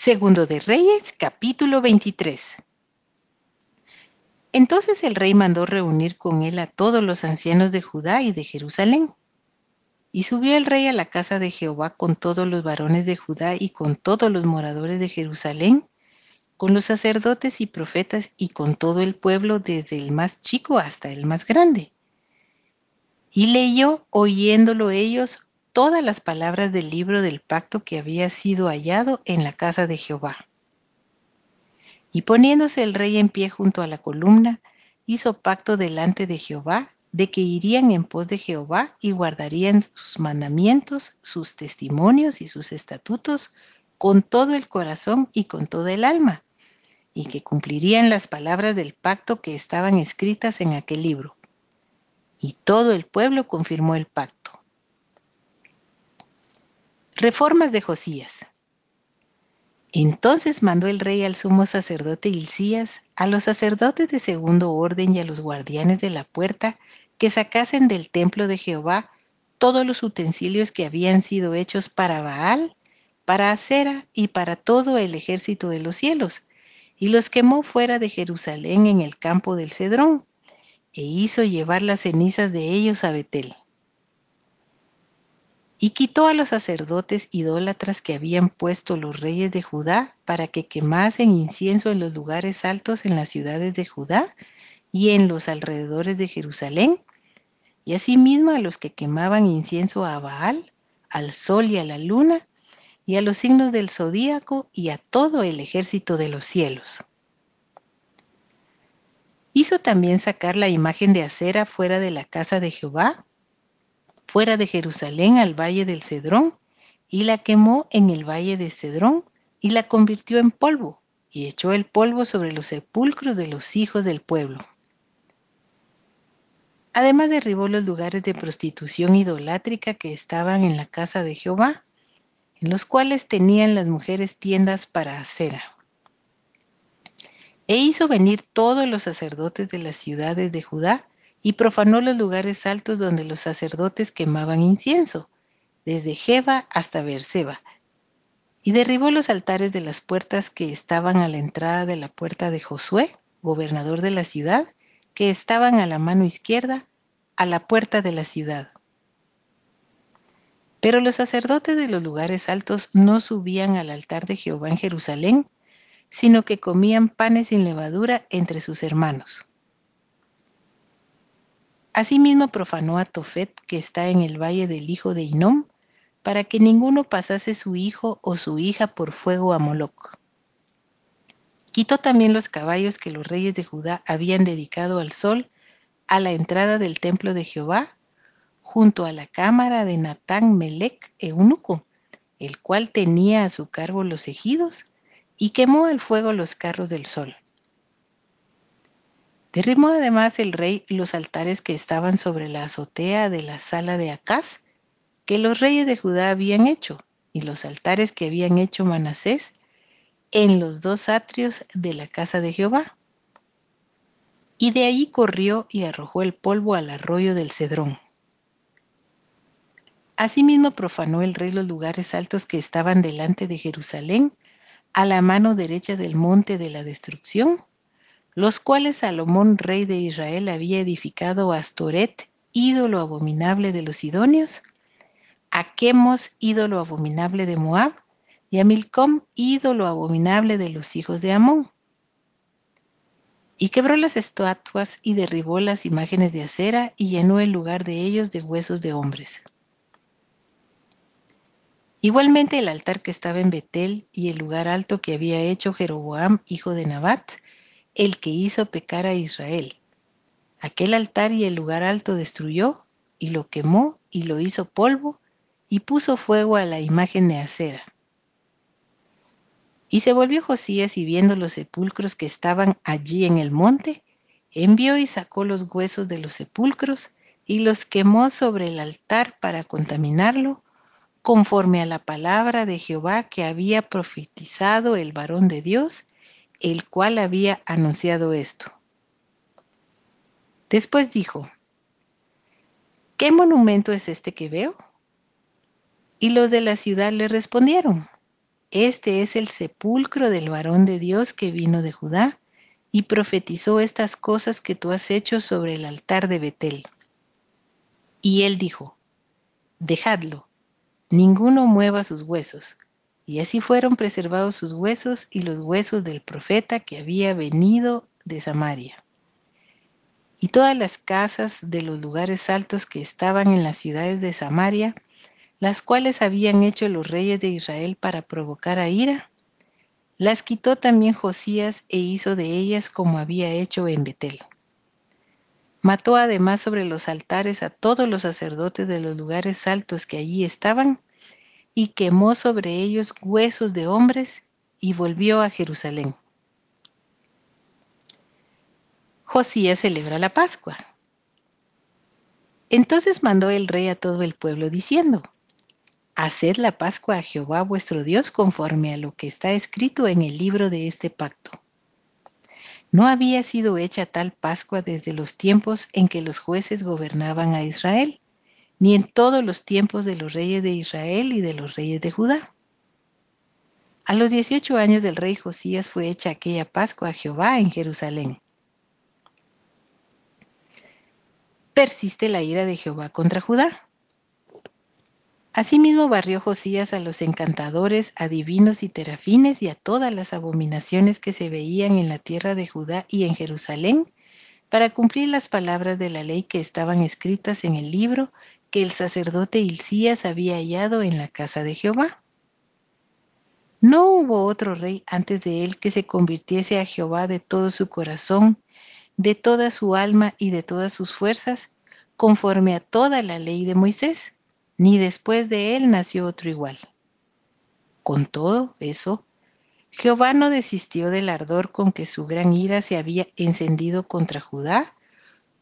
Segundo de Reyes, capítulo 23. Entonces el rey mandó reunir con él a todos los ancianos de Judá y de Jerusalén. Y subió el rey a la casa de Jehová con todos los varones de Judá y con todos los moradores de Jerusalén, con los sacerdotes y profetas y con todo el pueblo, desde el más chico hasta el más grande. Y leyó, oyéndolo ellos, todas las palabras del libro del pacto que había sido hallado en la casa de Jehová. Y poniéndose el rey en pie junto a la columna, hizo pacto delante de Jehová de que irían en pos de Jehová y guardarían sus mandamientos, sus testimonios y sus estatutos con todo el corazón y con toda el alma, y que cumplirían las palabras del pacto que estaban escritas en aquel libro. Y todo el pueblo confirmó el pacto. Reformas de Josías. Entonces mandó el rey al sumo sacerdote Hilcías, a los sacerdotes de segundo orden y a los guardianes de la puerta, que sacasen del templo de Jehová todos los utensilios que habían sido hechos para Baal, para Acera y para todo el ejército de los cielos, y los quemó fuera de Jerusalén en el campo del Cedrón, e hizo llevar las cenizas de ellos a Betel. Y quitó a los sacerdotes idólatras que habían puesto los reyes de Judá para que quemasen incienso en los lugares altos en las ciudades de Judá y en los alrededores de Jerusalén, y asimismo a los que quemaban incienso a Baal, al sol y a la luna, y a los signos del zodíaco y a todo el ejército de los cielos. Hizo también sacar la imagen de acera fuera de la casa de Jehová fuera de Jerusalén al valle del Cedrón, y la quemó en el valle de Cedrón, y la convirtió en polvo, y echó el polvo sobre los sepulcros de los hijos del pueblo. Además derribó los lugares de prostitución idolátrica que estaban en la casa de Jehová, en los cuales tenían las mujeres tiendas para acera. E hizo venir todos los sacerdotes de las ciudades de Judá y profanó los lugares altos donde los sacerdotes quemaban incienso, desde Jeba hasta Beerseba, y derribó los altares de las puertas que estaban a la entrada de la puerta de Josué, gobernador de la ciudad, que estaban a la mano izquierda, a la puerta de la ciudad. Pero los sacerdotes de los lugares altos no subían al altar de Jehová en Jerusalén, sino que comían panes sin levadura entre sus hermanos. Asimismo profanó a Tofet, que está en el valle del hijo de Inom, para que ninguno pasase su hijo o su hija por fuego a Moloc. Quitó también los caballos que los reyes de Judá habían dedicado al sol a la entrada del templo de Jehová, junto a la cámara de Natán Melec eunuco, el cual tenía a su cargo los ejidos, y quemó al fuego los carros del sol. Derrimó además el rey los altares que estaban sobre la azotea de la sala de Acaz, que los reyes de Judá habían hecho, y los altares que habían hecho Manasés en los dos atrios de la casa de Jehová. Y de allí corrió y arrojó el polvo al arroyo del Cedrón. Asimismo profanó el rey los lugares altos que estaban delante de Jerusalén, a la mano derecha del monte de la destrucción, los cuales Salomón, rey de Israel, había edificado a Astoret, ídolo abominable de los sidonios, a Chemos, ídolo abominable de Moab, y a Milcom, ídolo abominable de los hijos de Amón. Y quebró las estatuas y derribó las imágenes de acera y llenó el lugar de ellos de huesos de hombres. Igualmente el altar que estaba en Betel y el lugar alto que había hecho Jeroboam, hijo de Nabat, el que hizo pecar a Israel. Aquel altar y el lugar alto destruyó, y lo quemó, y lo hizo polvo, y puso fuego a la imagen de acera. Y se volvió Josías y viendo los sepulcros que estaban allí en el monte, envió y sacó los huesos de los sepulcros y los quemó sobre el altar para contaminarlo, conforme a la palabra de Jehová que había profetizado el varón de Dios, el cual había anunciado esto. Después dijo, ¿qué monumento es este que veo? Y los de la ciudad le respondieron, este es el sepulcro del varón de Dios que vino de Judá y profetizó estas cosas que tú has hecho sobre el altar de Betel. Y él dijo, dejadlo, ninguno mueva sus huesos. Y así fueron preservados sus huesos y los huesos del profeta que había venido de Samaria. Y todas las casas de los lugares altos que estaban en las ciudades de Samaria, las cuales habían hecho los reyes de Israel para provocar a ira, las quitó también Josías e hizo de ellas como había hecho en Betel. Mató además sobre los altares a todos los sacerdotes de los lugares altos que allí estaban y quemó sobre ellos huesos de hombres y volvió a Jerusalén. Josías celebra la Pascua. Entonces mandó el rey a todo el pueblo diciendo, Haced la Pascua a Jehová vuestro Dios conforme a lo que está escrito en el libro de este pacto. No había sido hecha tal Pascua desde los tiempos en que los jueces gobernaban a Israel, ni en todos los tiempos de los reyes de Israel y de los reyes de Judá. A los 18 años del rey Josías fue hecha aquella Pascua a Jehová en Jerusalén. Persiste la ira de Jehová contra Judá. Asimismo barrió Josías a los encantadores, adivinos y terafines y a todas las abominaciones que se veían en la tierra de Judá y en Jerusalén, para cumplir las palabras de la ley que estaban escritas en el libro que el sacerdote Hilcías había hallado en la casa de Jehová. No hubo otro rey antes de él que se convirtiese a Jehová de todo su corazón, de toda su alma y de todas sus fuerzas, conforme a toda la ley de Moisés ni después de él nació otro igual. Con todo eso, Jehová no desistió del ardor con que su gran ira se había encendido contra Judá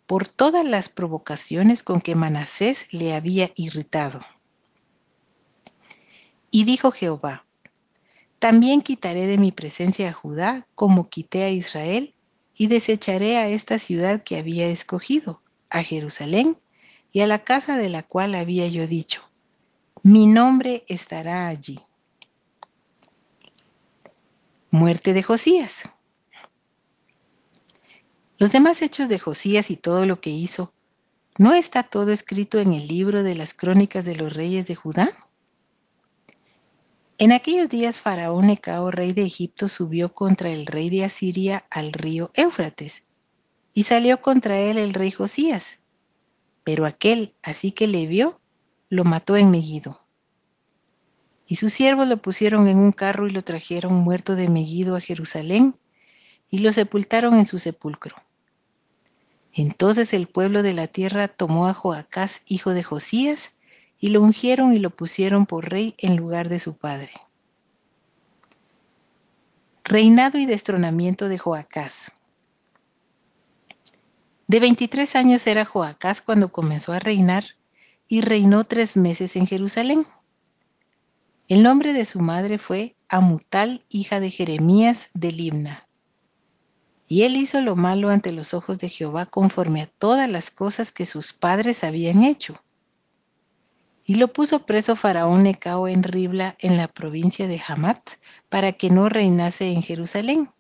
por todas las provocaciones con que Manasés le había irritado. Y dijo Jehová, también quitaré de mi presencia a Judá como quité a Israel, y desecharé a esta ciudad que había escogido, a Jerusalén, y a la casa de la cual había yo dicho, mi nombre estará allí. Muerte de Josías. Los demás hechos de Josías y todo lo que hizo, ¿no está todo escrito en el libro de las crónicas de los reyes de Judá? En aquellos días Faraón Necao, rey de Egipto, subió contra el rey de Asiria al río Éufrates, y salió contra él el rey Josías, pero aquel, así que le vio, lo mató en Megiddo. Y sus siervos lo pusieron en un carro y lo trajeron muerto de Megiddo a Jerusalén y lo sepultaron en su sepulcro. Entonces el pueblo de la tierra tomó a Joacás, hijo de Josías, y lo ungieron y lo pusieron por rey en lugar de su padre. Reinado y destronamiento de Joacás. De 23 años era Joacás cuando comenzó a reinar y reinó tres meses en Jerusalén. El nombre de su madre fue Amutal, hija de Jeremías de Libna. Y él hizo lo malo ante los ojos de Jehová conforme a todas las cosas que sus padres habían hecho. Y lo puso preso Faraón Necao en Ribla en la provincia de Hamat para que no reinase en Jerusalén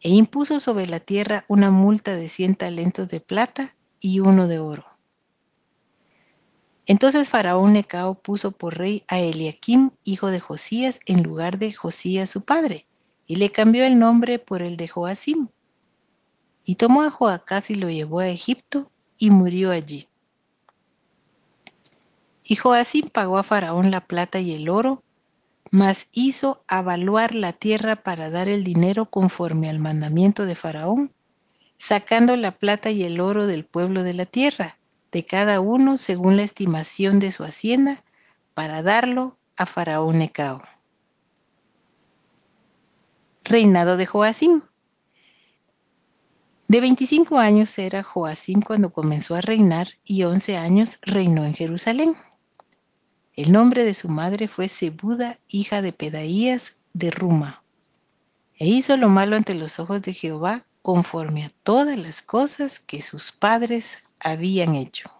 e impuso sobre la tierra una multa de cien talentos de plata y uno de oro. Entonces Faraón Necao puso por rey a Eliakim, hijo de Josías, en lugar de Josías su padre, y le cambió el nombre por el de Joacim. Y tomó a Joacás y lo llevó a Egipto, y murió allí. Y Joacim pagó a Faraón la plata y el oro, mas hizo avaluar la tierra para dar el dinero conforme al mandamiento de Faraón, sacando la plata y el oro del pueblo de la tierra, de cada uno según la estimación de su hacienda, para darlo a Faraón Necao. Reinado de Joacim. De 25 años era Joacim cuando comenzó a reinar y 11 años reinó en Jerusalén. El nombre de su madre fue Sebuda, hija de Pedaías de Ruma. E hizo lo malo ante los ojos de Jehová conforme a todas las cosas que sus padres habían hecho.